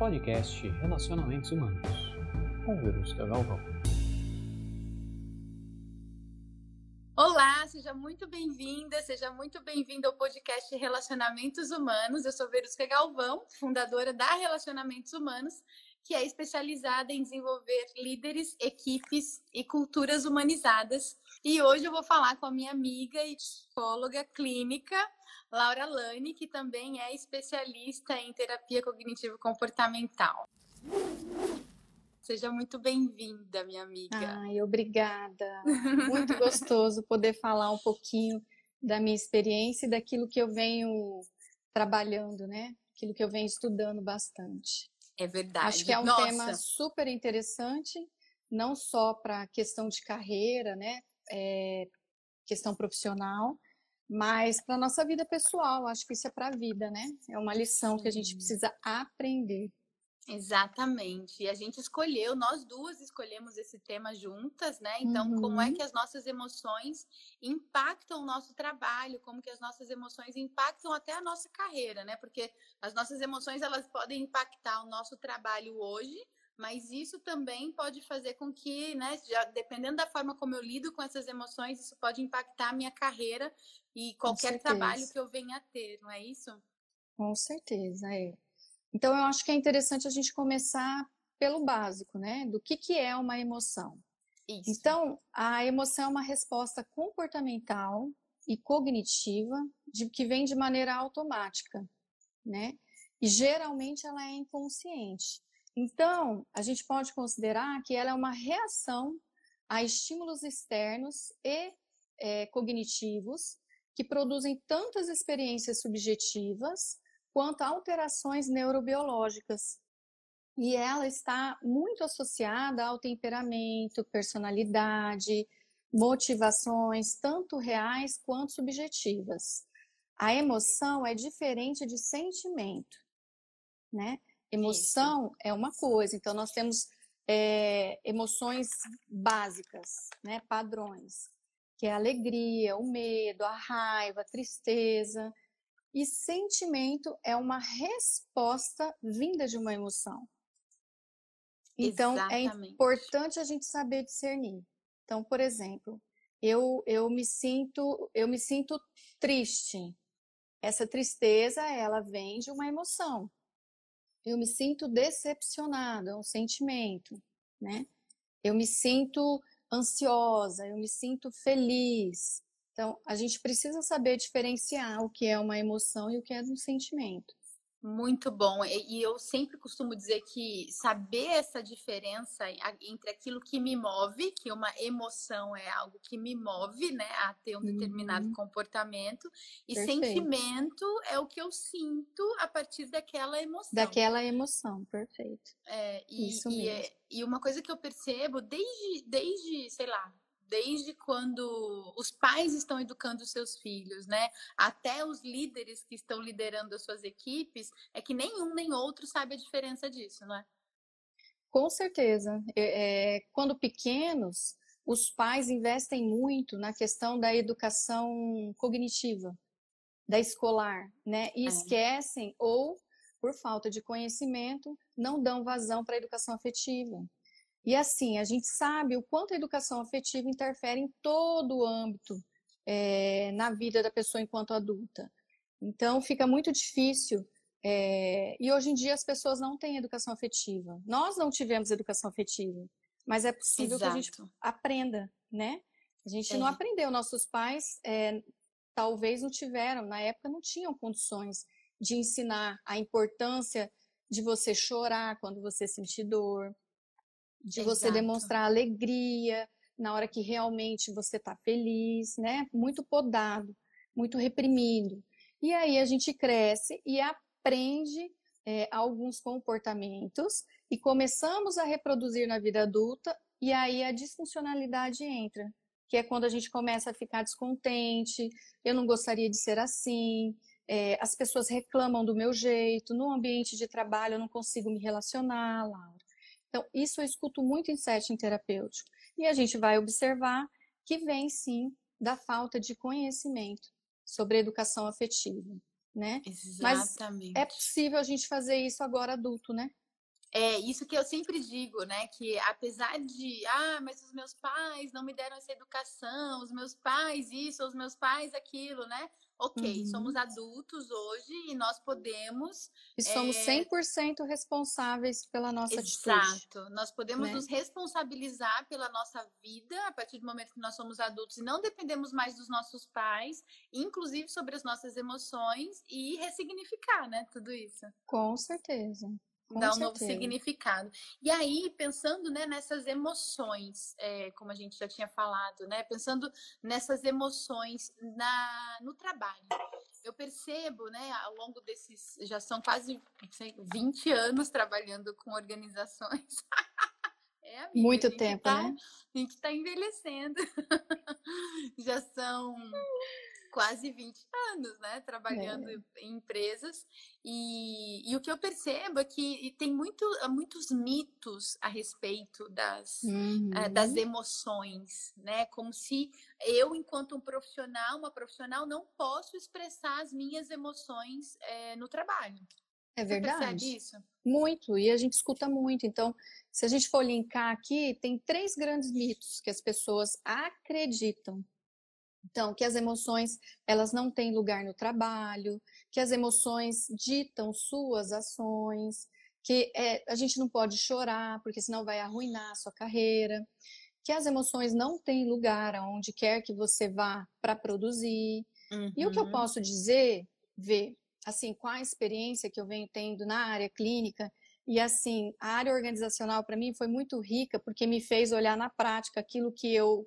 podcast Relacionamentos Humanos, com Verusca Galvão. Olá, seja muito bem-vinda, seja muito bem-vindo ao podcast Relacionamentos Humanos. Eu sou Verusca Galvão, fundadora da Relacionamentos Humanos, que é especializada em desenvolver líderes, equipes e culturas humanizadas. E hoje eu vou falar com a minha amiga e psicóloga clínica, Laura Lani, que também é especialista em terapia cognitivo-comportamental. Seja muito bem-vinda, minha amiga. Ai, obrigada. Muito gostoso poder falar um pouquinho da minha experiência e daquilo que eu venho trabalhando, né? Aquilo que eu venho estudando bastante. É verdade. Acho que é um Nossa. tema super interessante, não só para a questão de carreira, né? É, questão profissional, mas para nossa vida pessoal. Acho que isso é para a vida, né? É uma lição que a gente precisa aprender. Exatamente. E a gente escolheu, nós duas escolhemos esse tema juntas, né? Então, como é Uhum. que as nossas emoções impactam o nosso trabalho, como que as nossas emoções impactam até a nossa carreira, né? Porque as nossas emoções, elas podem impactar o nosso trabalho hoje, mas isso também pode fazer com que, né, já, dependendo da forma como eu lido com essas emoções, isso pode impactar a minha carreira e qualquer trabalho que eu venha a ter, não é isso? Com certeza, é. Então, eu acho que é interessante a gente começar pelo básico, né? Do que, que é uma emoção. Isso. Então, a emoção é uma resposta comportamental e cognitiva de, que vem de maneira automática, né? E geralmente ela é inconsciente. Então, a gente pode considerar que ela é uma reação a estímulos externos e eh, cognitivos que produzem tantas experiências subjetivas quanto alterações neurobiológicas. E ela está muito associada ao temperamento, personalidade, motivações, tanto reais quanto subjetivas. A emoção é diferente de sentimento, né? Emoção é uma coisa, então nós temos é, emoções básicas, né? Padrões, que é a alegria, o medo, a raiva, a tristeza. E sentimento é uma resposta vinda de uma emoção. Então, é Exatamente. importante a gente saber discernir. Então, por exemplo, eu, eu me sinto eu me sinto triste. Essa tristeza, ela vem de uma emoção. Eu me sinto decepcionada, é um sentimento, né? Eu me sinto ansiosa, eu me sinto feliz. Então, a gente precisa saber diferenciar o que é uma emoção e o que é um sentimento. Muito bom. E eu sempre costumo dizer que saber essa diferença entre aquilo que me move, que uma emoção é algo que me move, né, a ter um determinado Uhum. comportamento, e Perfeito. sentimento é o que eu sinto a partir daquela emoção. Daquela emoção, perfeito. É, e, Isso e, é- mesmo. e uma coisa que eu percebo desde, desde, sei lá, desde quando os pais estão educando seus filhos, né? Até os líderes que estão liderando as suas equipes, é que nenhum nem outro sabe a diferença disso, não é? Com certeza. É, é, quando pequenos, os pais investem muito na questão da educação cognitiva, da escolar, né? E É. esquecem ou, por falta de conhecimento, não dão vazão para a educação afetiva. E assim, a gente sabe o quanto a educação afetiva interfere em todo o âmbito é, na vida da pessoa enquanto adulta. Então, fica muito difícil é, e hoje em dia as pessoas não têm educação afetiva. Nós não tivemos educação afetiva, mas é possível que a gente Exato. aprenda, né? A gente não É. aprendeu. Nossos pais é, talvez não tiveram, na época não tinham condições de ensinar a importância de você chorar quando você sentir dor, de você Exato. demonstrar alegria na hora que realmente você está feliz, né? Muito podado, muito reprimido. E aí a gente cresce e aprende é, alguns comportamentos e começamos a reproduzir na vida adulta, e aí a disfuncionalidade entra, que é quando a gente começa a ficar descontente, eu não gostaria de ser assim, é, as pessoas reclamam do meu jeito, no ambiente de trabalho eu não consigo me relacionar, Laura. Então, isso eu escuto muito em setting terapêutico. E a gente vai observar que vem sim da falta de conhecimento sobre educação afetiva, né? Mas Exatamente. É possível a gente fazer isso agora adulto, né? É isso que eu sempre digo, né? Que apesar de, ah, mas os meus pais não me deram essa educação, os meus pais isso, os meus pais aquilo, né? Ok, uhum. somos adultos hoje e nós podemos. E somos é... 100% responsáveis pela nossa Exato. atitude. Exato. Nós podemos né? nos responsabilizar pela nossa vida a partir do momento que nós somos adultos e não dependemos mais dos nossos pais, inclusive sobre as nossas emoções e ressignificar, né? Tudo isso. Com certeza. Com dar um certeza. novo significado. E aí, pensando né, nessas emoções, é, como a gente já tinha falado, né, pensando nessas emoções na, no trabalho. Eu percebo, né, ao longo desses, já são quase sei, 20 anos trabalhando com organizações. é, amiga, Muito tempo, tá, né? A gente está envelhecendo. já são quase 20 anos, né, trabalhando é. em empresas. E, e, o que eu percebo é que tem muito, muitos mitos a respeito das, uhum. uh, das emoções, né? Como se eu, enquanto um profissional, uma profissional, não posso expressar as minhas emoções uh, no trabalho. É verdade. Muito, e a gente escuta muito. Então, se a gente for linkar aqui, tem três grandes mitos que as pessoas acreditam então, que as emoções elas não têm lugar no trabalho, que as emoções ditam suas ações, que é, a gente não pode chorar, porque senão vai arruinar a sua carreira, que as emoções não têm lugar aonde quer que você vá para produzir. Uhum. E o que eu uhum. posso dizer, ver, assim, com a experiência que eu venho tendo na área clínica, e assim, a área organizacional para mim foi muito rica, porque me fez olhar na prática aquilo que eu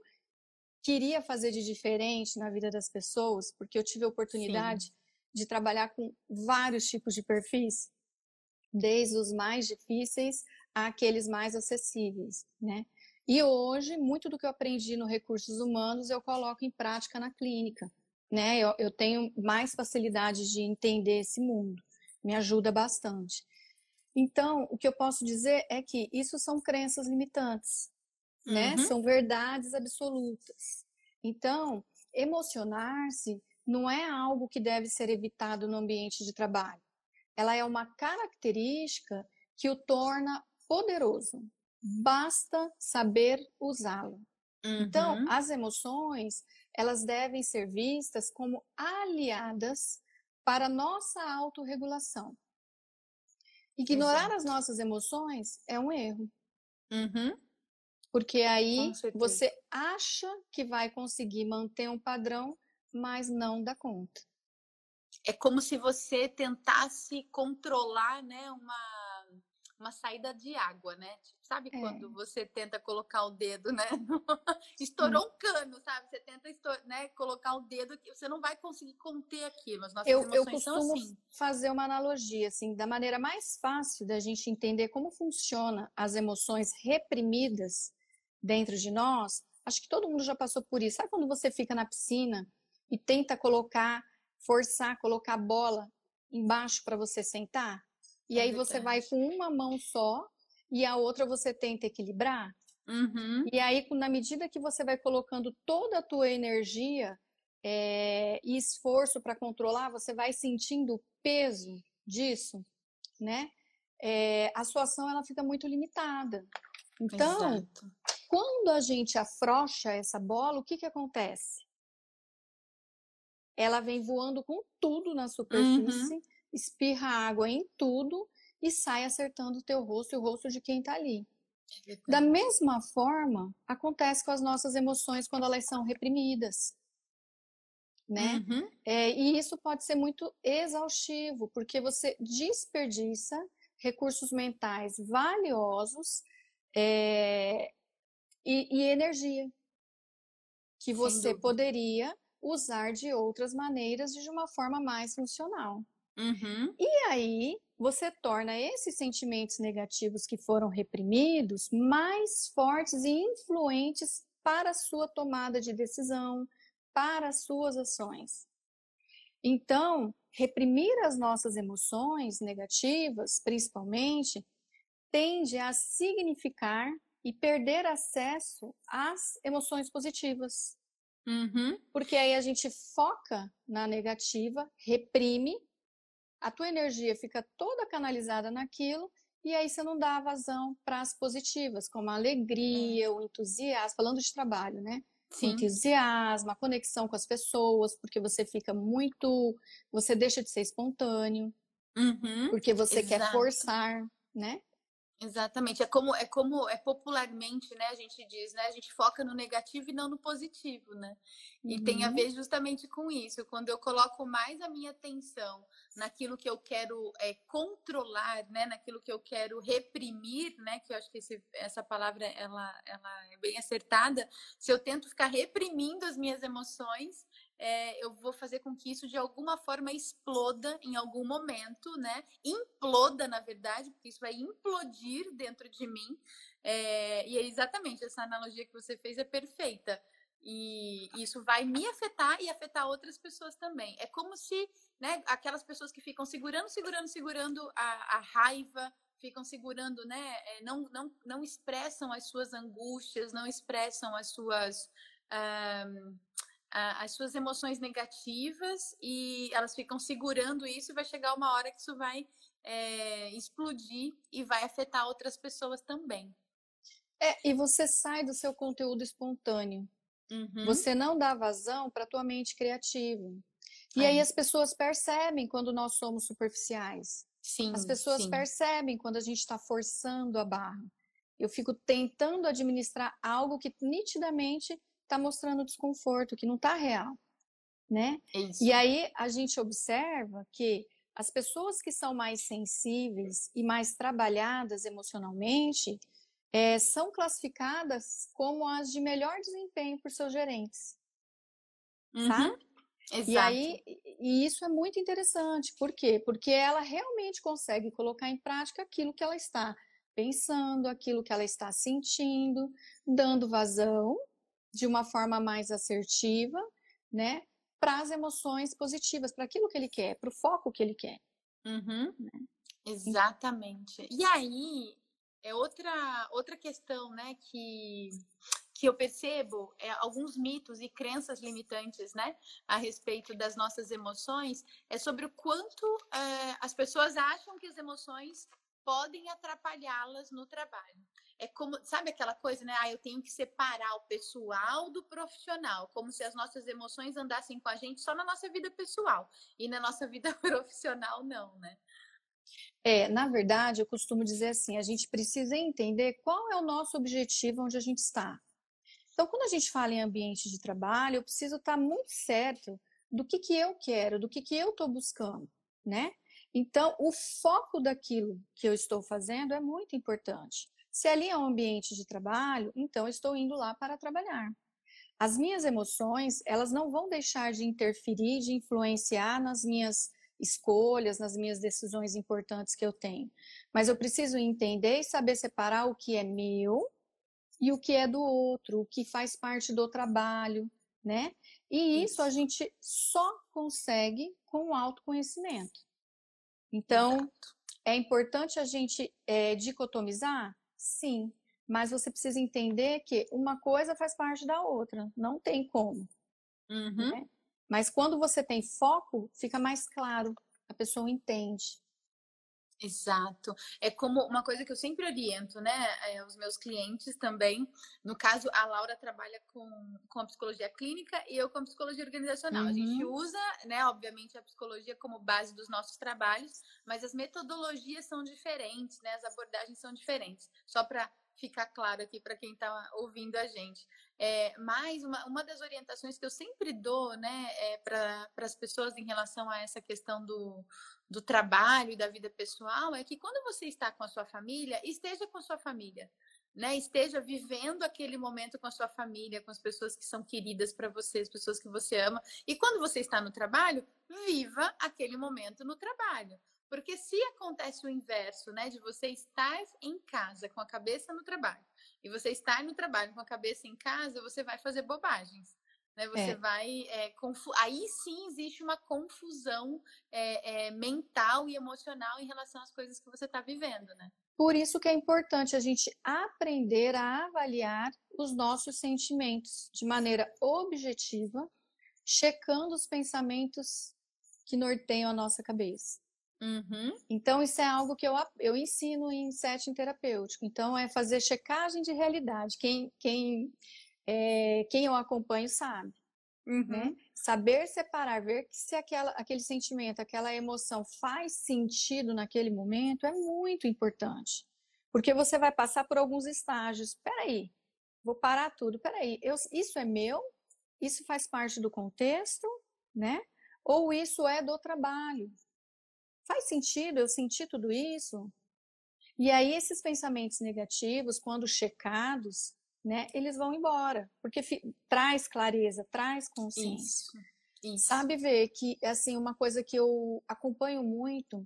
queria fazer de diferente na vida das pessoas, porque eu tive a oportunidade Sim. de trabalhar com vários tipos de perfis, desde os mais difíceis àqueles mais acessíveis, né? E hoje, muito do que eu aprendi no recursos humanos eu coloco em prática na clínica, né? Eu, eu tenho mais facilidade de entender esse mundo, me ajuda bastante. Então, o que eu posso dizer é que isso são crenças limitantes, né? Uhum. São verdades absolutas. Então, emocionar-se não é algo que deve ser evitado no ambiente de trabalho. Ela é uma característica que o torna poderoso. Basta saber usá-lo. Então, uhum. Então, as emoções, elas devem ser vistas como aliadas para nossa autorregulação. Ignorar Exato. as nossas emoções é um erro. Uhum. Porque aí você acha que vai conseguir manter um padrão, mas não dá conta. É como se você tentasse controlar, né, uma, uma saída de água, né? Tipo, sabe é. quando você tenta colocar o dedo, né? Estourou hum. um cano, sabe? Você tenta né, colocar o dedo, você não vai conseguir conter aquilo. As nossas eu, eu costumo assim. fazer uma analogia, assim, da maneira mais fácil da gente entender como funciona as emoções reprimidas dentro de nós, acho que todo mundo já passou por isso. Sabe quando você fica na piscina e tenta colocar, forçar, colocar a bola embaixo para você sentar? E é aí verdade. você vai com uma mão só e a outra você tenta equilibrar? Uhum. E aí, na medida que você vai colocando toda a tua energia é, e esforço para controlar, você vai sentindo o peso disso, né? É, a sua ação ela fica muito limitada. Então, Exato. Quando a gente afrouxa essa bola, o que, que acontece? Ela vem voando com tudo na superfície, uhum. espirra água em tudo e sai acertando o teu rosto e o rosto de quem está ali. Da mesma forma, acontece com as nossas emoções quando elas são reprimidas. Né? Uhum. É, e isso pode ser muito exaustivo, porque você desperdiça recursos mentais valiosos é, e, e energia que você poderia usar de outras maneiras de uma forma mais funcional. Uhum. E aí você torna esses sentimentos negativos que foram reprimidos mais fortes e influentes para a sua tomada de decisão, para as suas ações. Então, reprimir as nossas emoções negativas, principalmente, tende a significar e perder acesso às emoções positivas. Uhum. Porque aí a gente foca na negativa, reprime, a tua energia fica toda canalizada naquilo e aí você não dá vazão para as positivas, como a alegria, o entusiasmo, falando de trabalho, né? Sim. entusiasmo, a conexão com as pessoas, porque você fica muito, você deixa de ser espontâneo, uhum, porque você exato. quer forçar, né? Exatamente. É como é como é popularmente, né? A gente diz, né? A gente foca no negativo e não no positivo, né? E uhum. tem a uhum. ver justamente com isso. Quando eu coloco mais a minha atenção naquilo que eu quero é, controlar, né? Naquilo que eu quero reprimir, né? Que eu acho que esse, essa palavra ela, ela é bem acertada. Se eu tento ficar reprimindo as minhas emoções, é, eu vou fazer com que isso de alguma forma exploda em algum momento, né? Imploda, na verdade, porque isso vai implodir dentro de mim. É, e é exatamente essa analogia que você fez é perfeita. E isso vai me afetar e afetar outras pessoas também. É como se, né, aquelas pessoas que ficam segurando, segurando, segurando a, a raiva, ficam segurando, né, é, não, não, não expressam as suas angústias, não expressam as suas. Um, as suas emoções negativas e elas ficam segurando isso e vai chegar uma hora que isso vai é, explodir e vai afetar outras pessoas também. É, e você sai do seu conteúdo espontâneo. Uhum. Você não dá vazão para a tua mente criativa. E aí as pessoas percebem quando nós somos superficiais. Sim, as pessoas sim. percebem quando a gente está forçando a barra. Eu fico tentando administrar algo que nitidamente está mostrando desconforto, que não está real, né? Isso. E aí a gente observa que as pessoas que são mais sensíveis e mais trabalhadas emocionalmente é, são classificadas como as de melhor desempenho por seus gerentes, uhum. tá? Exato. E aí, e isso é muito interessante. Por quê? Porque ela realmente consegue colocar em prática aquilo que ela está pensando, aquilo que ela está sentindo, dando vazão de uma forma mais assertiva, né? Para as emoções positivas, para aquilo que ele quer, para o foco que ele quer. Uhum. Né? Exatamente. E aí é outra outra questão, né? Que que eu percebo é, alguns mitos e crenças limitantes, né, a respeito das nossas emoções, é sobre o quanto é, as pessoas acham que as emoções podem atrapalhá-las no trabalho. É como, sabe aquela coisa, né? Ah, eu tenho que separar o pessoal do profissional, como se as nossas emoções andassem com a gente só na nossa vida pessoal e na nossa vida profissional não, né? É, na verdade, eu costumo dizer assim, a gente precisa entender qual é o nosso objetivo onde a gente está. Então, quando a gente fala em ambiente de trabalho, eu preciso estar muito certo do que, que eu quero, do que, que eu estou buscando, né? Então, o foco daquilo que eu estou fazendo é muito importante. Se ali é um ambiente de trabalho, então estou indo lá para trabalhar. As minhas emoções, elas não vão deixar de interferir, de influenciar nas minhas escolhas, nas minhas decisões importantes que eu tenho. Mas eu preciso entender e saber separar o que é meu e o que é do outro, o que faz parte do trabalho, né? E isso a gente só consegue com o autoconhecimento. Então, é importante a gente é, dicotomizar? Sim, mas você precisa entender que uma coisa faz parte da outra, não tem como. Uhum. Né? Mas quando você tem foco, fica mais claro, a pessoa entende. Exato. É como uma coisa que eu sempre oriento, né? É, os meus clientes também. No caso, a Laura trabalha com, com a psicologia clínica e eu com a psicologia organizacional. Uhum. A gente uhum. usa, né, obviamente, a psicologia como base dos nossos trabalhos, mas as metodologias são diferentes, né? As abordagens são diferentes. Só para ficar claro aqui para quem está ouvindo a gente. É, mas uma, uma das orientações que eu sempre dou né, é para as pessoas em relação a essa questão do, do trabalho e da vida pessoal é que quando você está com a sua família, esteja com a sua família. Né, esteja vivendo aquele momento com a sua família, com as pessoas que são queridas para você, as pessoas que você ama. E quando você está no trabalho, viva aquele momento no trabalho. Porque se acontece o inverso, né, de você estar em casa com a cabeça no trabalho e você estar no trabalho com a cabeça em casa, você vai fazer bobagens. Né? Você é. vai. É, Aí sim existe uma confusão é, é, mental e emocional em relação às coisas que você está vivendo, né? Por isso que é importante a gente aprender a avaliar os nossos sentimentos de maneira objetiva, checando os pensamentos que norteiam a nossa cabeça. Uhum. Então, isso é algo que eu, eu ensino em setting terapêutico. Então, é fazer checagem de realidade. Quem, quem, é, quem eu acompanho sabe. Uhum. Né? Saber separar, ver que se aquela, aquele sentimento, aquela emoção faz sentido naquele momento é muito importante. Porque você vai passar por alguns estágios. Peraí, vou parar tudo. Peraí, eu, isso é meu? Isso faz parte do contexto, né? Ou isso é do trabalho? Faz sentido eu sentir tudo isso? E aí esses pensamentos negativos, quando checados, né, eles vão embora, porque traz clareza, traz consciência. Isso, isso. Sabe ver que, assim, uma coisa que eu acompanho muito,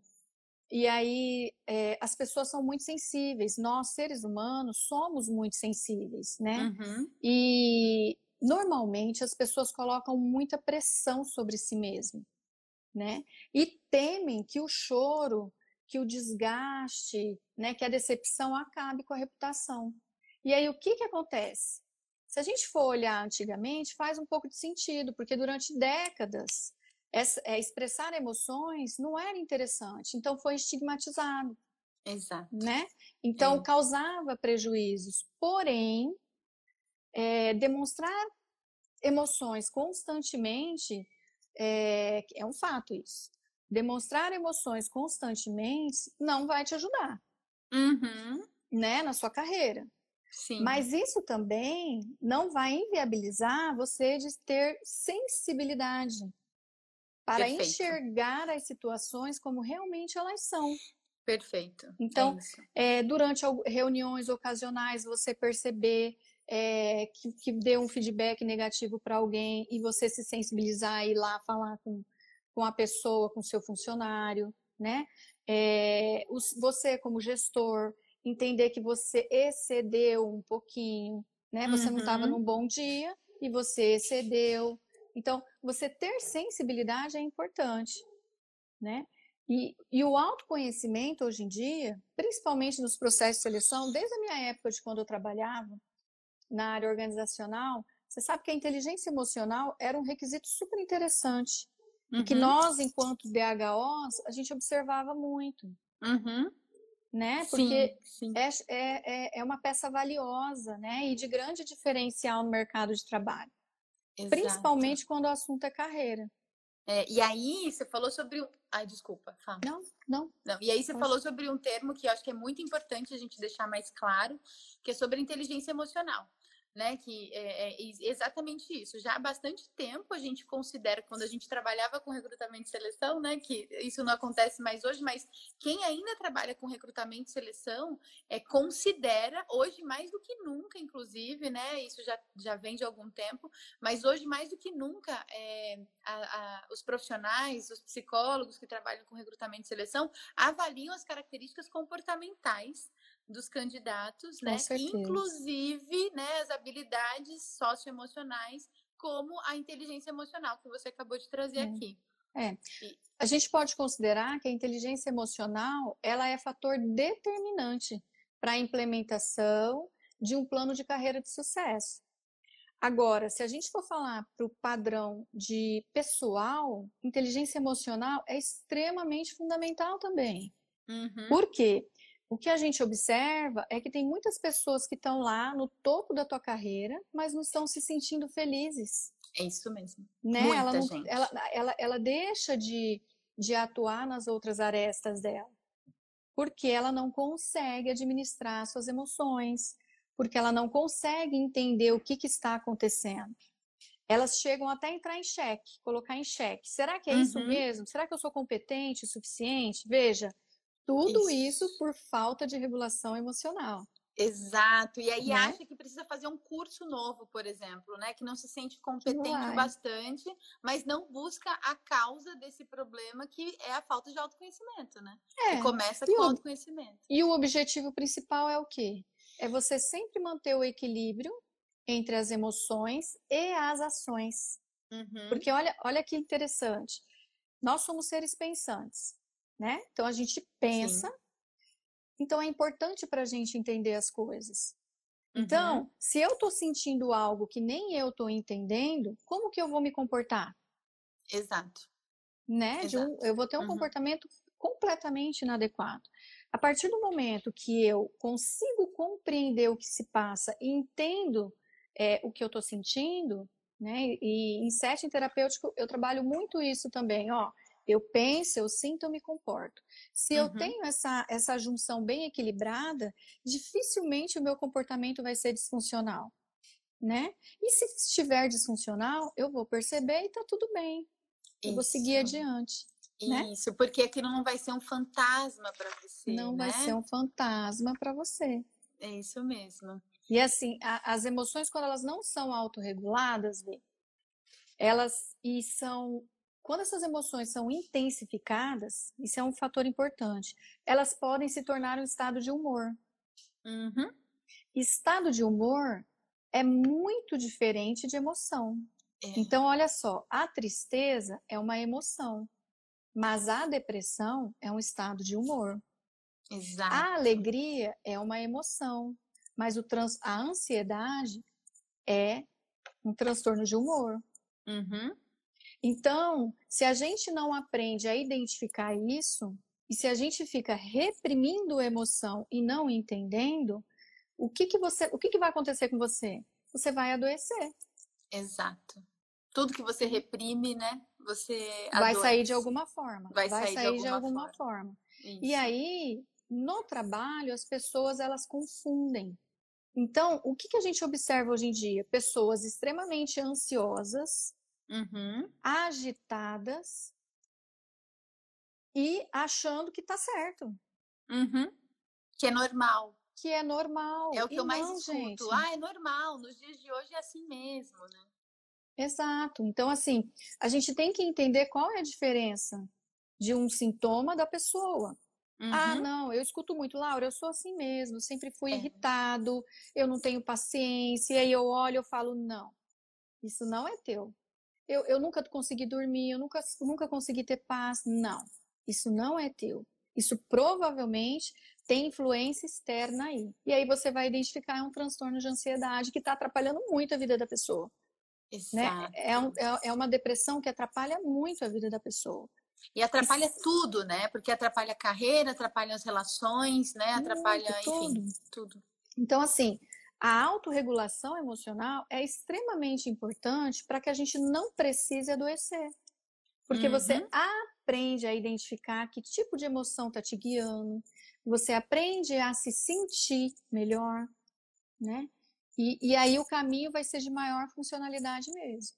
e aí é, as pessoas são muito sensíveis, nós, seres humanos, somos muito sensíveis, né? Uhum. E normalmente as pessoas colocam muita pressão sobre si mesmo, né? E temem que o choro, que o desgaste, né, que a decepção acabe com a reputação. E aí, o que, que acontece? Se a gente for olhar antigamente, faz um pouco de sentido, porque durante décadas essa, é, expressar emoções não era interessante, então foi estigmatizado. Exato. Né? Então é. causava prejuízos. Porém, é, demonstrar emoções constantemente é, é um fato isso. Demonstrar emoções constantemente não vai te ajudar, uhum. né, na sua carreira. Sim. Mas isso também não vai inviabilizar você de ter sensibilidade para Perfeito. enxergar as situações como realmente elas são. Perfeito. Então, é é, durante reuniões ocasionais, você perceber é, que, que deu um feedback negativo para alguém e você se sensibilizar e ir lá falar com, com a pessoa, com o seu funcionário, né? É, os, você, como gestor, entender que você excedeu um pouquinho, né? Você uhum. não estava num bom dia e você excedeu. Então, você ter sensibilidade é importante, né? E, e, o autoconhecimento hoje em dia, principalmente nos processos de seleção, desde a minha época de quando eu trabalhava na área organizacional, você sabe que a inteligência emocional era um requisito super interessante. Uhum. Que nós, enquanto DHOs, a gente observava muito. Uhum né? Porque sim, sim. É, é, é, é uma peça valiosa, né? E de grande diferencial no mercado de trabalho. Exato. Principalmente quando o assunto é carreira. É, e aí você falou sobre. Ai, desculpa, fala. Não, não. não. E aí você falou sobre um termo que eu acho que é muito importante a gente deixar mais claro, que é sobre inteligência emocional né? Que é, é, exatamente isso. Já há bastante tempo a gente considera, quando a gente trabalhava com recrutamento e seleção, né? Que isso não acontece mais hoje, mas quem ainda trabalha com recrutamento e seleção é, considera, hoje mais do que nunca, inclusive, né? Isso já, já vem de algum tempo, mas hoje mais do que nunca é, a, a, os profissionais, os psicólogos que trabalham com recrutamento e seleção avaliam as características comportamentais dos candidatos, né? Inclusive, né, as habilidades socioemocionais, como a inteligência emocional que você acabou de trazer é. aqui. É. A gente pode considerar que a inteligência emocional, ela é fator determinante para a implementação de um plano de carreira de sucesso. Agora, se a gente for falar para o padrão de pessoal, inteligência emocional é extremamente fundamental também. Uhum. Por quê? O que a gente observa é que tem muitas pessoas que estão lá no topo da tua carreira, mas não estão se sentindo felizes. É isso mesmo. Né? Muita ela, não, gente. Ela, ela, ela deixa de, de atuar nas outras arestas dela, porque ela não consegue administrar suas emoções, porque ela não consegue entender o que, que está acontecendo. Elas chegam até a entrar em xeque, colocar em xeque. Será que é uhum. isso mesmo? Será que eu sou competente o suficiente? Veja, tudo isso. isso por falta de regulação emocional. Exato. E aí né? acha que precisa fazer um curso novo, por exemplo, né? Que não se sente competente o bastante, mas não busca a causa desse problema que é a falta de autoconhecimento, né? É. Que começa e com o autoconhecimento. E o objetivo principal é o quê? É você sempre manter o equilíbrio entre as emoções e as ações. Uhum. Porque olha, olha que interessante. Nós somos seres pensantes né? Então a gente pensa. Sim. Então é importante para a gente entender as coisas. Então, uhum. se eu estou sentindo algo que nem eu estou entendendo, como que eu vou me comportar? Exato. Né? Um, eu vou ter um uhum. comportamento completamente inadequado. A partir do momento que eu consigo compreender o que se passa e entendo é, o que eu estou sentindo, né? E em setting terapêutico eu trabalho muito isso também, ó. Eu penso, eu sinto, eu me comporto. Se uhum. eu tenho essa, essa junção bem equilibrada, dificilmente o meu comportamento vai ser disfuncional, né? E se estiver disfuncional, eu vou perceber e tá tudo bem. Eu vou seguir adiante. Né? Isso, porque aquilo não vai ser um fantasma para você. Não né? vai ser um fantasma para você. É isso mesmo. E assim, a, as emoções, quando elas não são autorreguladas, elas e são. Quando essas emoções são intensificadas, isso é um fator importante, elas podem se tornar um estado de humor. Uhum. Estado de humor é muito diferente de emoção. É. Então, olha só, a tristeza é uma emoção, mas a depressão é um estado de humor. Exato. A alegria é uma emoção, mas o trans, a ansiedade é um transtorno de humor. Uhum. Então, se a gente não aprende a identificar isso, e se a gente fica reprimindo a emoção e não entendendo, o que, que você, o que, que vai acontecer com você? Você vai adoecer. Exato. Tudo que você reprime, né? Você vai sair de alguma forma. Vai, vai sair, sair, de alguma, de alguma forma. forma. E aí, no trabalho, as pessoas elas confundem. Então, o que, que a gente observa hoje em dia? Pessoas extremamente ansiosas, uhum. agitadas e achando que tá certo. Uhum. Que é normal. Que é normal. É o que e eu mais não, escuto. Gente. Ah, é normal. Nos dias de hoje é assim mesmo, né? Exato. Então, assim, a gente tem que entender qual é a diferença de um sintoma da pessoa. Ah, uhum. Ah, não, eu escuto muito, Laura, eu sou assim mesmo, sempre fui é. irritado, eu não tenho paciência, e aí eu olho e falo, não, isso não é teu. Eu, eu nunca consegui dormir, eu nunca, nunca consegui ter paz. Não, isso não é teu. Isso provavelmente tem influência externa aí. E aí você vai identificar um transtorno de ansiedade que está atrapalhando muito a vida da pessoa. Exato. Né? É, um, é, é uma depressão que atrapalha muito a vida da pessoa. E atrapalha Isso. tudo, né? Porque atrapalha a carreira, atrapalha as relações, né? Atrapalha, Muito, enfim, tudo. tudo. Então, assim, a autorregulação emocional é extremamente importante para que a gente não precise adoecer. Porque uhum. você aprende a identificar que tipo de emoção está te guiando, você aprende a se sentir melhor, né? E, e aí o caminho vai ser de maior funcionalidade mesmo.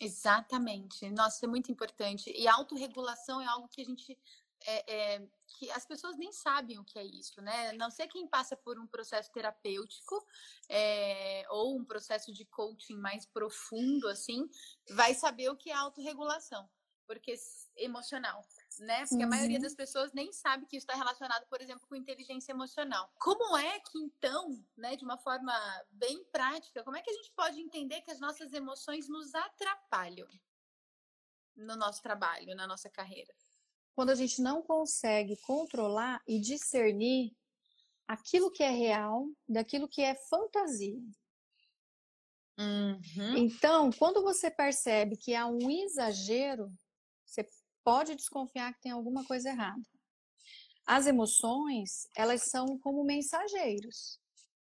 Exatamente. Nossa, é muito importante. E autorregulação é algo que a gente. É, é, que as pessoas nem sabem o que é isso, né? Não sei quem passa por um processo terapêutico é, ou um processo de coaching mais profundo, assim, vai saber o que é autorregulação, porque emocional né? Porque uhum. a maioria das pessoas nem sabe que isso está relacionado, por exemplo, com inteligência emocional. Como é que, então, né, de uma forma bem prática, como é que a gente pode entender que as nossas emoções nos atrapalham no nosso trabalho, na nossa carreira? Quando a gente não consegue controlar e discernir aquilo que é real daquilo que é fantasia. Uhum. Então, quando você percebe que há um exagero, você pode desconfiar que tem alguma coisa errada. As emoções, elas são como mensageiros.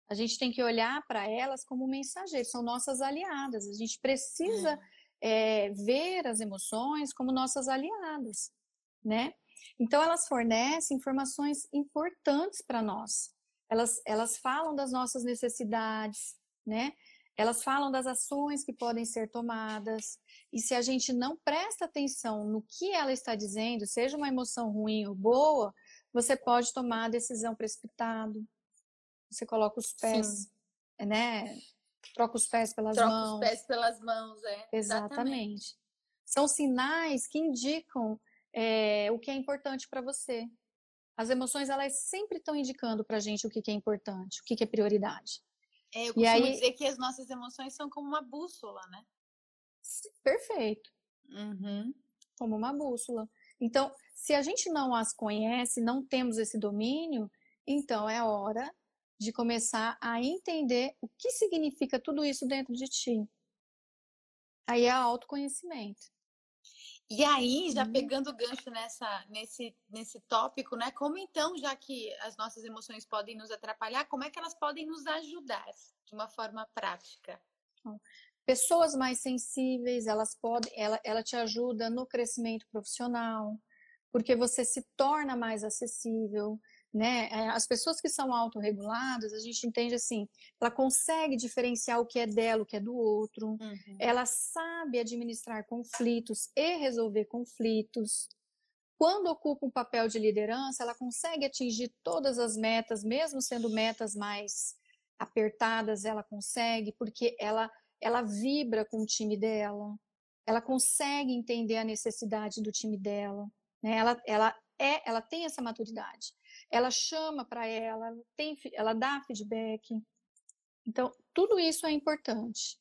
A gente tem que olhar para elas como mensageiros, são nossas aliadas. A gente precisa é. É, ver as emoções como nossas aliadas, né? Então, elas fornecem informações importantes para nós. Elas, elas falam das nossas necessidades, né? Elas falam das ações que podem ser tomadas, e se a gente não presta atenção no que ela está dizendo, seja uma emoção ruim ou boa, você pode tomar a decisão precipitada. Você coloca os pés, Sim. né? Troca os pés pelas Troca mãos. Troca os pés pelas mãos, é. Exatamente. Exatamente. São sinais que indicam é, o que é importante para você. As emoções, elas sempre estão indicando para a gente o que, que é importante, o que, que é prioridade. É, eu costumo aí... dizer que as nossas emoções são como uma bússola, né? Perfeito. Uhum. Como uma bússola. Então, se a gente não as conhece, não temos esse domínio, então é hora de começar a entender o que significa tudo isso dentro de ti. Aí é autoconhecimento. E aí, já uhum. pegando o gancho nessa, nesse, nesse tópico, né? Como então, já que as nossas emoções podem nos atrapalhar, como é que elas podem nos ajudar de uma forma prática? Pessoas mais sensíveis, elas podem, ela, ela te ajuda no crescimento profissional, porque você se torna mais acessível, né? É, as pessoas que são autorreguladas, a gente entende assim, ela consegue diferenciar o que é dela, o que é do outro, uhum. ela sabe administrar conflitos e resolver conflitos. Quando ocupa um papel de liderança, ela consegue atingir todas as metas, mesmo sendo metas mais apertadas, ela consegue, porque ela, ela vibra com o time dela, ela consegue entender a necessidade do time dela, né? ela, ela, é, ela tem essa maturidade ela chama para ela, ela, tem, ela dá feedback. Então, tudo isso é importante.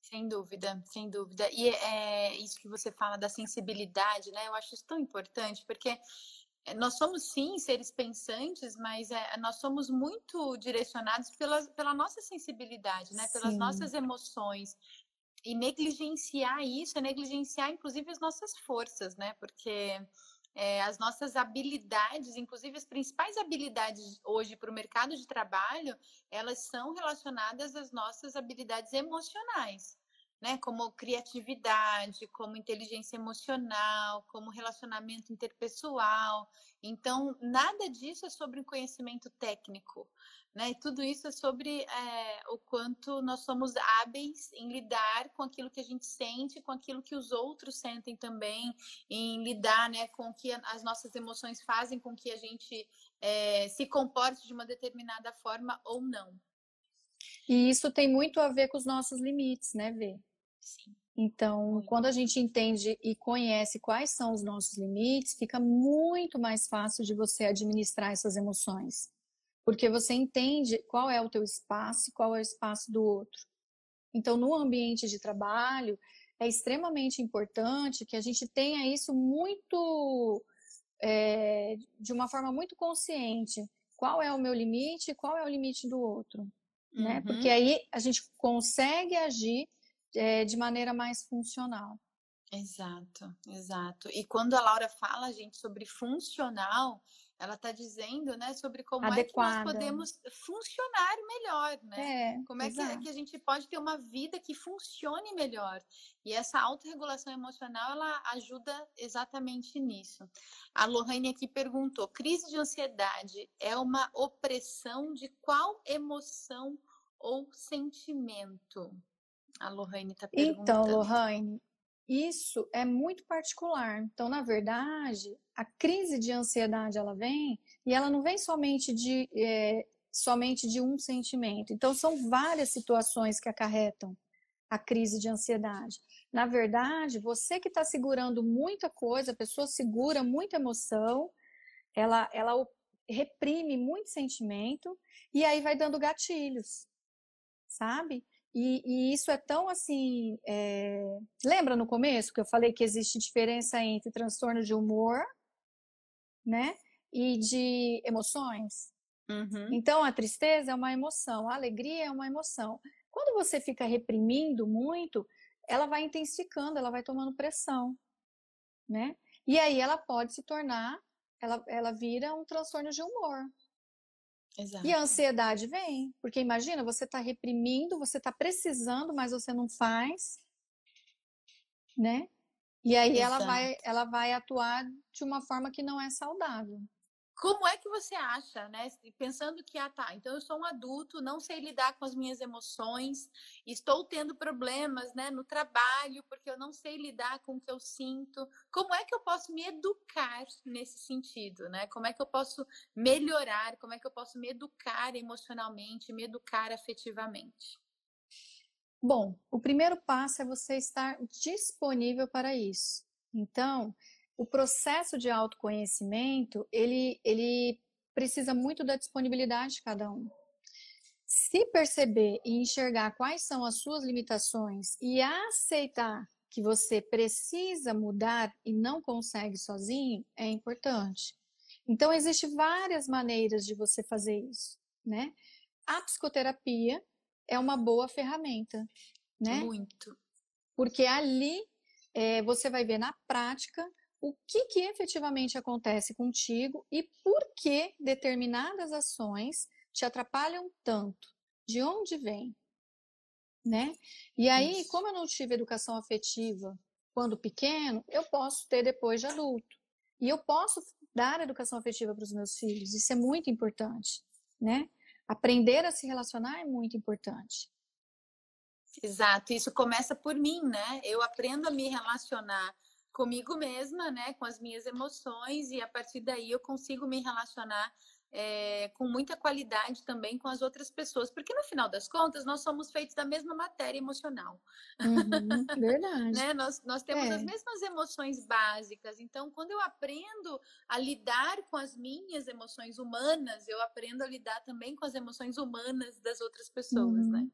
Sem dúvida, sem dúvida. E é isso que você fala da sensibilidade, né? Eu acho isso tão importante, porque nós somos sim seres pensantes, mas é, nós somos muito direcionados pela, pela nossa sensibilidade, né? Pelas sim. nossas emoções. E negligenciar isso é negligenciar, inclusive, as nossas forças, né? Porque é, as nossas habilidades, inclusive as principais habilidades hoje para o mercado de trabalho, elas são relacionadas às nossas habilidades emocionais. Né, como criatividade, como inteligência emocional, como relacionamento interpessoal. Então, nada disso é sobre o conhecimento técnico. Né? E tudo isso é sobre é, o quanto nós somos hábeis em lidar com aquilo que a gente sente, com aquilo que os outros sentem também, em lidar né, com o que as nossas emoções fazem com que a gente é, se comporte de uma determinada forma ou não. E isso tem muito a ver com os nossos limites, né, Vê? Sim. Então, quando a gente entende e conhece quais são os nossos limites, fica muito mais fácil de você administrar essas emoções porque você entende qual é o teu espaço e qual é o espaço do outro. Então, no ambiente de trabalho, é extremamente importante que a gente tenha isso muito, é, de uma forma muito consciente. Qual é o meu limite e qual é o limite do outro. Né? Uhum. Porque aí a gente consegue agir é, de maneira mais funcional. Exato, exato. E quando a Laura fala, gente, sobre funcional, ela está dizendo, né, sobre como Adequada. é que nós podemos funcionar melhor, né? É, como é que, que, a gente pode ter uma vida que funcione melhor. E essa autorregulação emocional, ela ajuda exatamente nisso. A Lohane aqui perguntou: crise de ansiedade é uma opressão de qual emoção ou sentimento? A Lohane está então, perguntando. Então, Lohane, isso é muito particular. Então, na verdade, a crise de ansiedade ela vem e ela não vem somente de é, somente de um sentimento. Então, são várias situações que acarretam a crise de ansiedade. Na verdade, você que está segurando muita coisa, a pessoa segura muita emoção, ela, ela reprime muito sentimento e aí vai dando gatilhos, sabe? E, e, isso é tão assim. É... Lembra no começo que eu falei que existe diferença entre transtorno de humor, né? E de emoções? Uhum. Então, a tristeza é uma emoção, a alegria é uma emoção. Quando você fica reprimindo muito, ela vai intensificando, ela vai tomando pressão, né? E aí ela pode se tornar, ela, ela vira um transtorno de humor. Exato. E a ansiedade vem, porque imagina, você está reprimindo, você está precisando, mas você não faz, né? E aí ela vai, ela vai atuar de uma forma que não é saudável. Como é que você acha, né? Pensando que, ah, tá, então eu sou um adulto, não sei lidar com as minhas emoções, estou tendo problemas, né, no trabalho, porque eu não sei lidar com o que eu sinto. Como é que eu posso me educar nesse sentido, né? Como é que eu posso melhorar? Como é que eu posso me educar emocionalmente, me educar afetivamente? Bom, o primeiro passo é você estar disponível para isso. Então, o processo de autoconhecimento, ele, ele precisa muito da disponibilidade de cada um. Se perceber e enxergar quais são as suas limitações e aceitar que você precisa mudar e não consegue sozinho, é importante. Então, existem várias maneiras de você fazer isso, né? A psicoterapia é uma boa ferramenta, né? Muito. Porque ali é, você vai ver na prática o que, que efetivamente acontece contigo e por que determinadas ações te atrapalham tanto, de onde vem, né? E aí, Isso. como eu não tive educação afetiva quando pequeno, eu posso ter depois de adulto. E eu posso dar educação afetiva para os meus filhos. Isso é muito importante, né? Aprender a se relacionar é muito importante. Exato, isso começa por mim, né? Eu aprendo a me relacionar comigo mesma, né, com as minhas emoções e a partir daí eu consigo me relacionar é, com muita qualidade também com as outras pessoas, porque no final das contas nós somos feitos da mesma matéria emocional. Uhum, verdade. né? nós, nós temos é. as mesmas emoções básicas, então quando eu aprendo a lidar com as minhas emoções humanas, eu aprendo a lidar também com as emoções humanas das outras pessoas, né? uhum. né?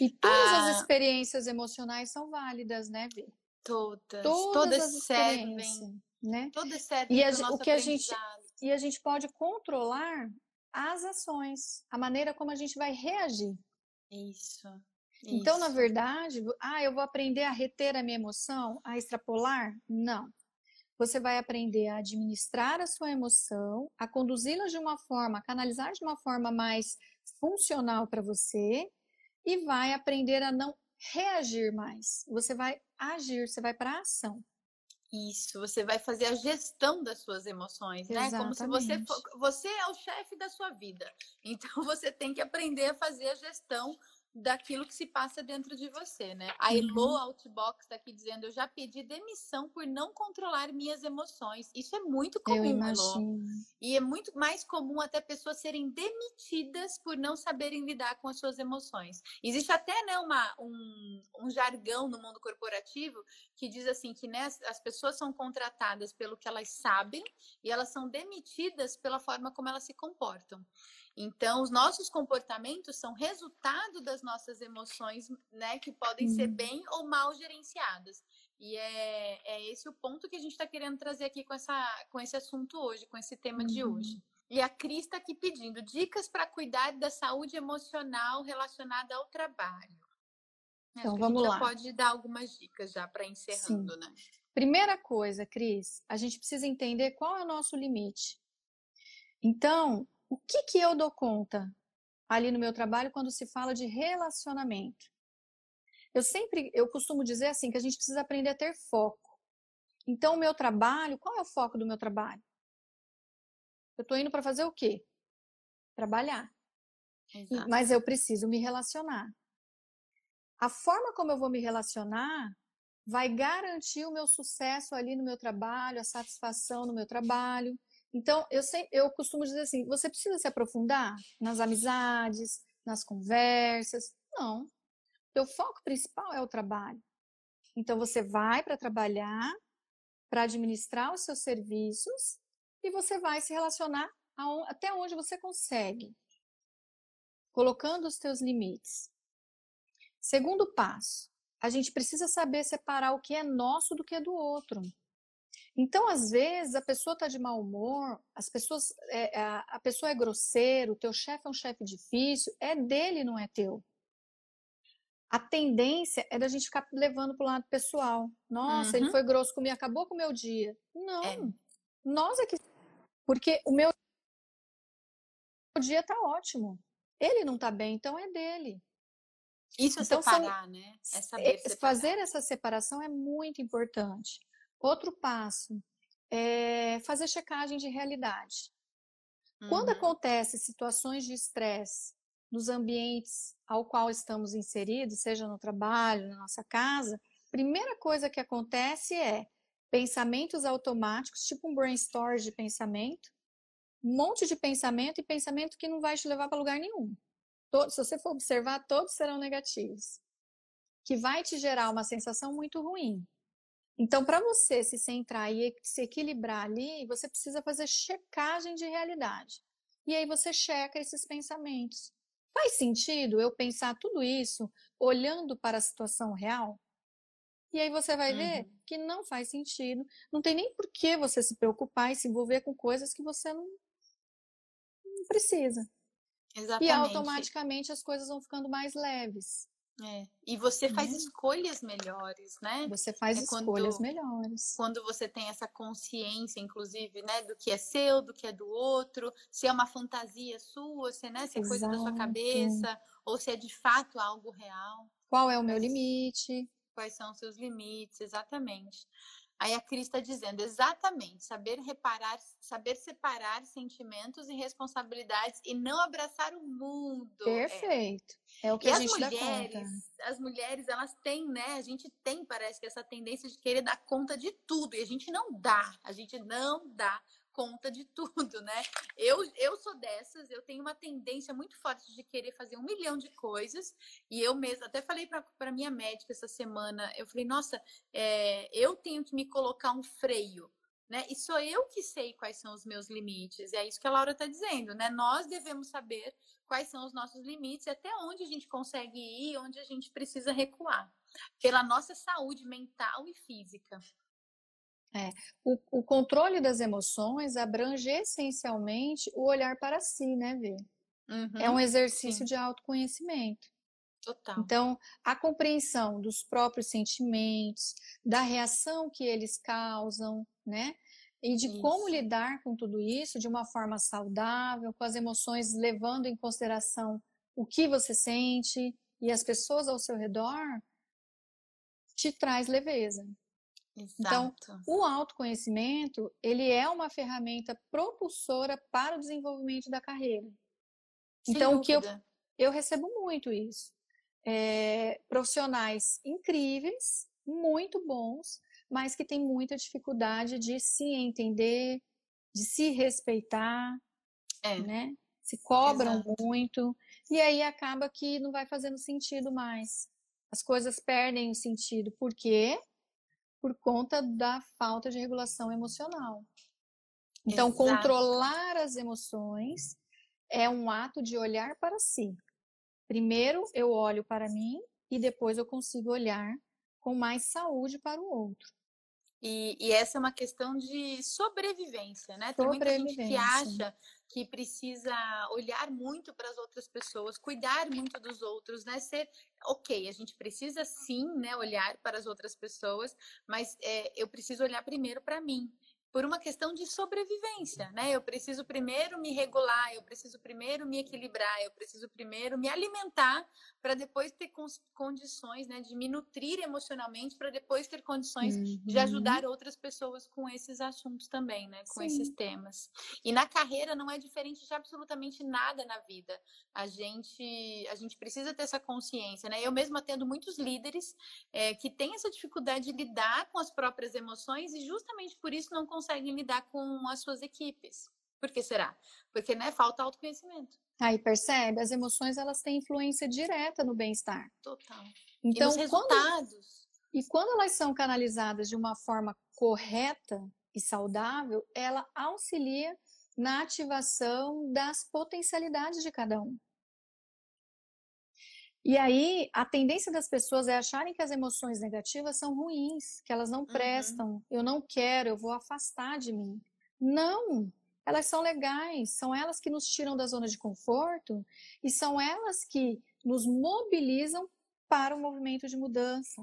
E todas ah, as experiências emocionais são válidas, né, Vi? Todas, todas, todas servem, né? Todas servem e a, o que a gente e a gente pode controlar as ações, a maneira como a gente vai reagir. Isso. Então, isso. na verdade, ah, eu vou aprender a reter a minha emoção, a extrapolar? Não. Você vai aprender a administrar a sua emoção, a conduzi-la de uma forma, a canalizar de uma forma mais funcional para você e vai aprender a não reagir mais. Você vai agir, você vai para a ação. Isso, você vai fazer a gestão das suas emoções, né? Como se você for, você é o chefe da sua vida. Então você tem que aprender a fazer a gestão daquilo que se passa dentro de você, né? A Elo uhum. Outbox está aqui dizendo: eu já pedi demissão por não controlar minhas emoções. Isso é muito comum, Elo. E é muito mais comum até pessoas serem demitidas por não saberem lidar com as suas emoções. Existe até né, uma, um, um jargão no mundo corporativo que diz assim que né, as pessoas são contratadas pelo que elas sabem e elas são demitidas pela forma como elas se comportam. Então, os nossos comportamentos são resultado das nossas emoções, né, que podem uhum. ser bem ou mal gerenciadas. E é, é esse o ponto que a gente está querendo trazer aqui com, essa, com esse assunto hoje, com esse tema uhum. de hoje. E a Cris está aqui pedindo dicas para cuidar da saúde emocional relacionada ao trabalho. Então, Acho vamos lá. pode dar algumas dicas já para encerrando, Sim. né? Primeira coisa, Cris, a gente precisa entender qual é o nosso limite. Então, o que, que eu dou conta ali no meu trabalho quando se fala de relacionamento? Eu sempre, eu costumo dizer assim, que a gente precisa aprender a ter foco. Então, o meu trabalho, qual é o foco do meu trabalho? Eu estou indo para fazer o quê? Trabalhar. Exato. Mas eu preciso me relacionar. A forma como eu vou me relacionar vai garantir o meu sucesso ali no meu trabalho, a satisfação no meu trabalho. Então, eu, sei, eu costumo dizer assim: você precisa se aprofundar nas amizades, nas conversas. Não. Teu foco principal é o trabalho. Então, você vai para trabalhar, para administrar os seus serviços e você vai se relacionar até onde você consegue, colocando os teus limites. Segundo passo, a gente precisa saber separar o que é nosso do que é do outro. Então, às vezes, a pessoa está de mau humor, as pessoas, é, a, a pessoa é grosseiro, o teu chefe é um chefe difícil, é dele, não é teu. A tendência é da gente ficar levando para o lado pessoal. Nossa, uhum. ele foi grosso comigo, acabou com o meu dia. Não, é. nós é que. Porque o meu dia está ótimo. Ele não está bem, então é dele. Isso é então, separar, são, né? É saber é, separar. Fazer essa separação é muito importante. Outro passo é fazer checagem de realidade. Uhum. Quando acontece situações de estresse nos ambientes ao qual estamos inseridos, seja no trabalho, na nossa casa, primeira coisa que acontece é pensamentos automáticos, tipo um brainstorm de pensamento, um monte de pensamento e pensamento que não vai te levar para lugar nenhum. Se você for observar, todos serão negativos, que vai te gerar uma sensação muito ruim. Então, para você se centrar e se equilibrar ali, você precisa fazer checagem de realidade. E aí você checa esses pensamentos. Faz sentido eu pensar tudo isso olhando para a situação real? E aí você vai uhum. ver que não faz sentido. Não tem nem por que você se preocupar e se envolver com coisas que você não, não precisa. Exatamente. E automaticamente as coisas vão ficando mais leves. É. E você faz uhum. escolhas melhores, né? Você faz é escolhas quando, melhores. Quando você tem essa consciência, inclusive, né, do que é seu, do que é do outro, se é uma fantasia sua, se, né, se é coisa da sua cabeça, ou se é de fato algo real. Qual é o meu limite? Quais são os seus limites, exatamente. Aí a Cris está dizendo exatamente, saber reparar, saber separar sentimentos e responsabilidades e não abraçar o mundo. Perfeito. É, é o que e a gente mulheres, dá conta. As mulheres, elas têm, né? A gente tem, parece que essa tendência de querer dar conta de tudo e a gente não dá. A gente não dá conta de tudo, né? Eu, eu sou dessas, eu tenho uma tendência muito forte de querer fazer um milhão de coisas, e eu mesma, até falei para minha médica essa semana, eu falei, nossa, é, eu tenho que me colocar um freio, né? E sou eu que sei quais são os meus limites, é isso que a Laura está dizendo, né? Nós devemos saber quais são os nossos limites, até onde a gente consegue ir, onde a gente precisa recuar, pela nossa saúde mental e física. É, o, o, controle das emoções abrange essencialmente o olhar para si, né, Vê? Uhum, é um exercício sim. de autoconhecimento. Total. Então, a compreensão dos próprios sentimentos, da reação que eles causam, né? E de isso. como lidar com tudo isso de uma forma saudável, com as emoções levando em consideração o que você sente e as pessoas ao seu redor, te traz leveza. Então, Exato. Então, o autoconhecimento, ele é uma ferramenta propulsora para o desenvolvimento da carreira. Sem então, o que eu, eu recebo muito isso. É, profissionais incríveis, muito bons, mas que têm muita dificuldade de se entender, de se respeitar, é. né? Se cobram Exato. muito, e aí acaba que não vai fazendo sentido mais. As coisas perdem o sentido. Por quê? Por conta da falta de regulação emocional. Então, Exato. controlar as emoções é um ato de olhar para si. Primeiro eu olho para mim e depois eu consigo olhar com mais saúde para o outro. E, e, essa é uma questão de sobrevivência, né? Tem muita gente que acha que precisa olhar muito para as outras pessoas, cuidar muito dos outros, né? Ser ok, a gente precisa sim, né? Olhar para as outras pessoas, mas é, eu preciso olhar primeiro para mim por uma questão de sobrevivência, né? Eu preciso primeiro me regular, eu preciso primeiro me equilibrar, eu preciso primeiro me alimentar para depois ter condições, né, de me nutrir emocionalmente, para depois ter condições uhum. de ajudar outras pessoas com esses assuntos também, né, com Sim. esses temas. E na carreira não é diferente de absolutamente nada na vida. A gente a gente precisa ter essa consciência, né? Eu mesma tendo muitos líderes é, que têm essa dificuldade de lidar com as próprias emoções e justamente por isso não conseguem lidar com as suas equipes. Por que será? Porque né, falta autoconhecimento. Aí percebe, as emoções elas têm influência direta no bem-estar. Total. Então, e resultados. Quando, e quando elas são canalizadas de uma forma correta e saudável, ela auxilia na ativação das potencialidades de cada um. E aí, a tendência das pessoas é acharem que as emoções negativas são ruins, que elas não uhum. prestam, uhum. eu não quero, eu vou afastar de mim. Não! Elas são legais, são elas que nos tiram da zona de conforto e são elas que nos mobilizam para o movimento de mudança.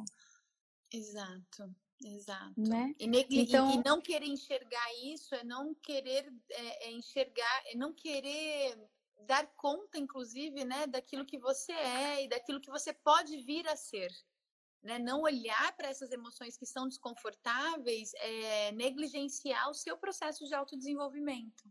Exato. Exato. Né? E, então, e, não querer enxergar isso é não querer é, é enxergar, é não querer dar conta, inclusive, né, daquilo que você é e daquilo que você pode vir a ser. Né? Não olhar para essas emoções que são desconfortáveis é negligenciar o seu processo de autodesenvolvimento.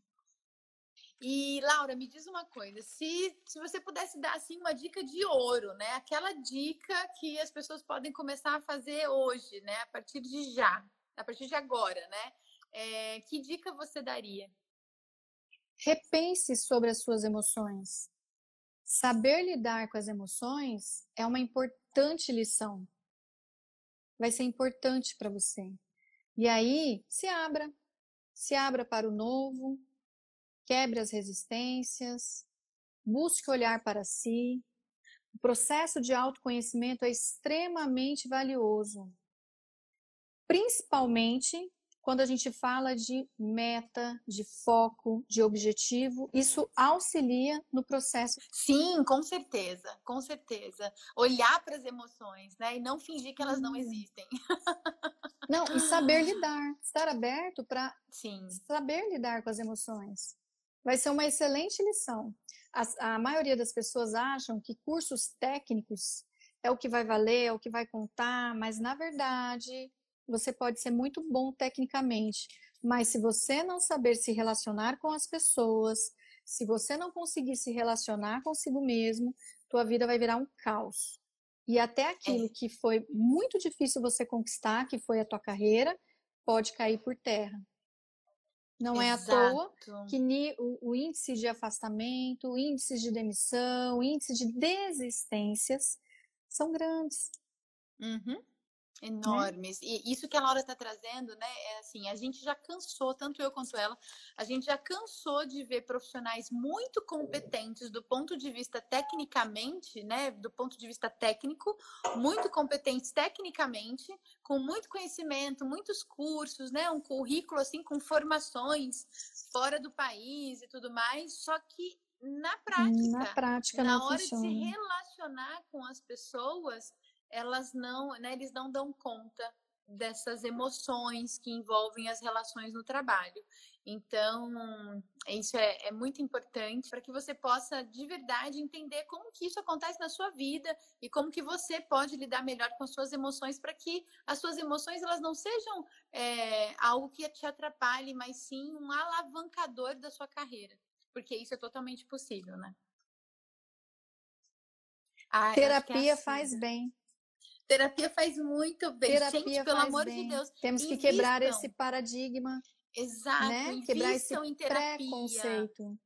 E, Laura, me diz uma coisa, se, se você pudesse dar assim uma dica de ouro, né? Aquela dica que as pessoas podem começar a fazer hoje, né? A partir de já, a partir de agora, né? É, que dica você daria? Repense sobre as suas emoções. Saber lidar com as emoções é uma importante lição. Vai ser importante para você. E aí, se abra. Se abra para o novo, quebre as resistências, busque olhar para si. O processo de autoconhecimento é extremamente valioso, principalmente quando a gente fala de meta, de foco, de objetivo, isso auxilia no processo. Sim, com certeza, com certeza. Olhar para as emoções, né? E não fingir que elas não existem. Não, e saber lidar, estar aberto para saber lidar com as emoções. Vai ser uma excelente lição. A, a maioria das pessoas acham que cursos técnicos é o que vai valer, é o que vai contar, mas na verdade você pode ser muito bom tecnicamente, mas se você não saber se relacionar com as pessoas, se você não conseguir se relacionar consigo mesmo, tua vida vai virar um caos. E até aquilo é. que foi muito difícil você conquistar, que foi a tua carreira, pode cair por terra. Não Exato. é à toa que o, índice de afastamento, o índice de demissão, o índice de desistências são grandes. Uhum. Né? enormes. Né? E isso que a Laura está trazendo, né? É assim, a gente já cansou, tanto eu quanto ela, a gente já cansou de ver profissionais muito competentes do ponto de vista tecnicamente, né? Do ponto de vista técnico, muito competentes tecnicamente, com muito conhecimento, muitos cursos, né? Um currículo assim com formações fora do país e tudo mais, só que na prática, na prática na hora funciona. de se relacionar com as pessoas, elas não, né, eles não dão conta dessas emoções que envolvem as relações no trabalho. Então, isso é, é muito importante para que você possa de verdade entender como que isso acontece na sua vida e como que você pode lidar melhor com as suas emoções para que as suas emoções elas não sejam é, algo que te atrapalhe, mas sim um alavancador da sua carreira, porque isso é totalmente possível, né? Ah, é Terapia assim, faz né? bem. Terapia faz muito bem. Terapia Gente, pelo amor bem. de Deus. Temos invistam. que quebrar esse paradigma. Exato. Né? Quebrar esse preconceito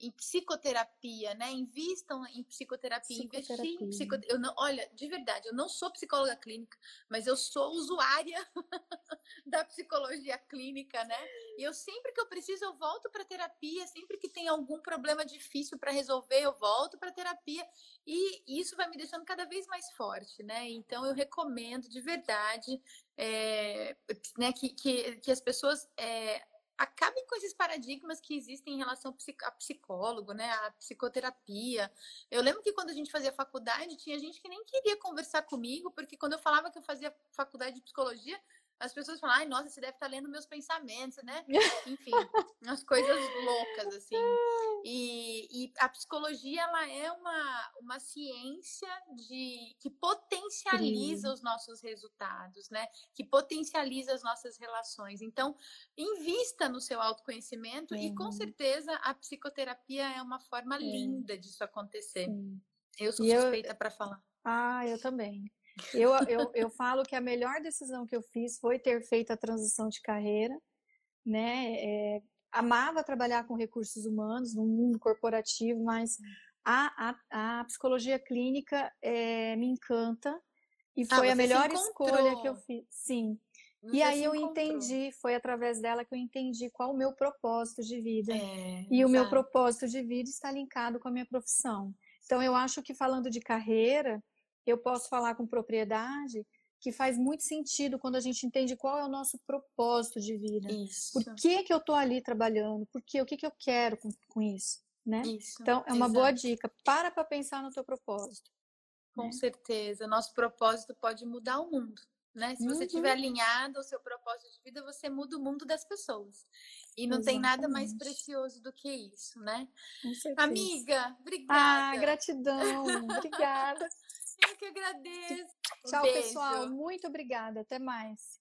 em psicoterapia, né? Invistam em psicoterapia, psicoterapia. investir em psicoterapia. Eu não, olha, de verdade, eu não sou psicóloga clínica, mas eu sou usuária da psicologia clínica, né? E eu sempre que eu preciso eu volto para terapia, sempre que tem algum problema difícil para resolver, eu volto para terapia e isso vai me deixando cada vez mais forte, né? Então eu recomendo de verdade é, né, que, que, que as pessoas é, acabem com esses paradigmas que existem em relação a psicólogo, né, a psicoterapia. Eu lembro que quando a gente fazia faculdade, tinha gente que nem queria conversar comigo, porque quando eu falava que eu fazia faculdade de psicologia, as pessoas falam, ai, nossa, você deve estar tá lendo meus pensamentos, né? Enfim, umas coisas loucas, assim. E, e, a psicologia, ela é uma, uma ciência de que potencializa Sim. os nossos resultados, né? Que potencializa as nossas relações. Então, invista no seu autoconhecimento e, com certeza, a psicoterapia é uma forma é. linda disso acontecer. Sim. Eu sou suspeita para falar. Ah, eu também. Eu, eu, eu falo que a melhor decisão que eu fiz foi ter feito a transição de carreira, né? É, amava trabalhar com recursos humanos no mundo corporativo, mas a, a, a psicologia clínica é, me encanta e ah, foi a melhor escolha que eu fiz. Sim. Você e aí eu entendi, foi através dela que eu entendi qual o meu propósito de vida. É, e o meu propósito de vida está linkado com a minha profissão. Então eu acho que falando de carreira, eu posso falar com propriedade que faz muito sentido quando a gente entende qual é o nosso propósito de vida. Isso. Por que, que eu estou ali trabalhando? Por que, o que, que eu quero com, com isso? Né? Isso, então, é uma exato. boa dica. Para para pensar no teu propósito. Com né? certeza. Nosso propósito pode mudar o mundo. Né? Se você estiver uhum. alinhado ao seu propósito de vida, você muda o mundo das pessoas. E não Exatamente. tem nada mais precioso do que isso, né? Amiga, ah, obrigada. Ah, gratidão. obrigada. Eu que agradeço. Tchau, pessoal. Muito obrigada. Até mais.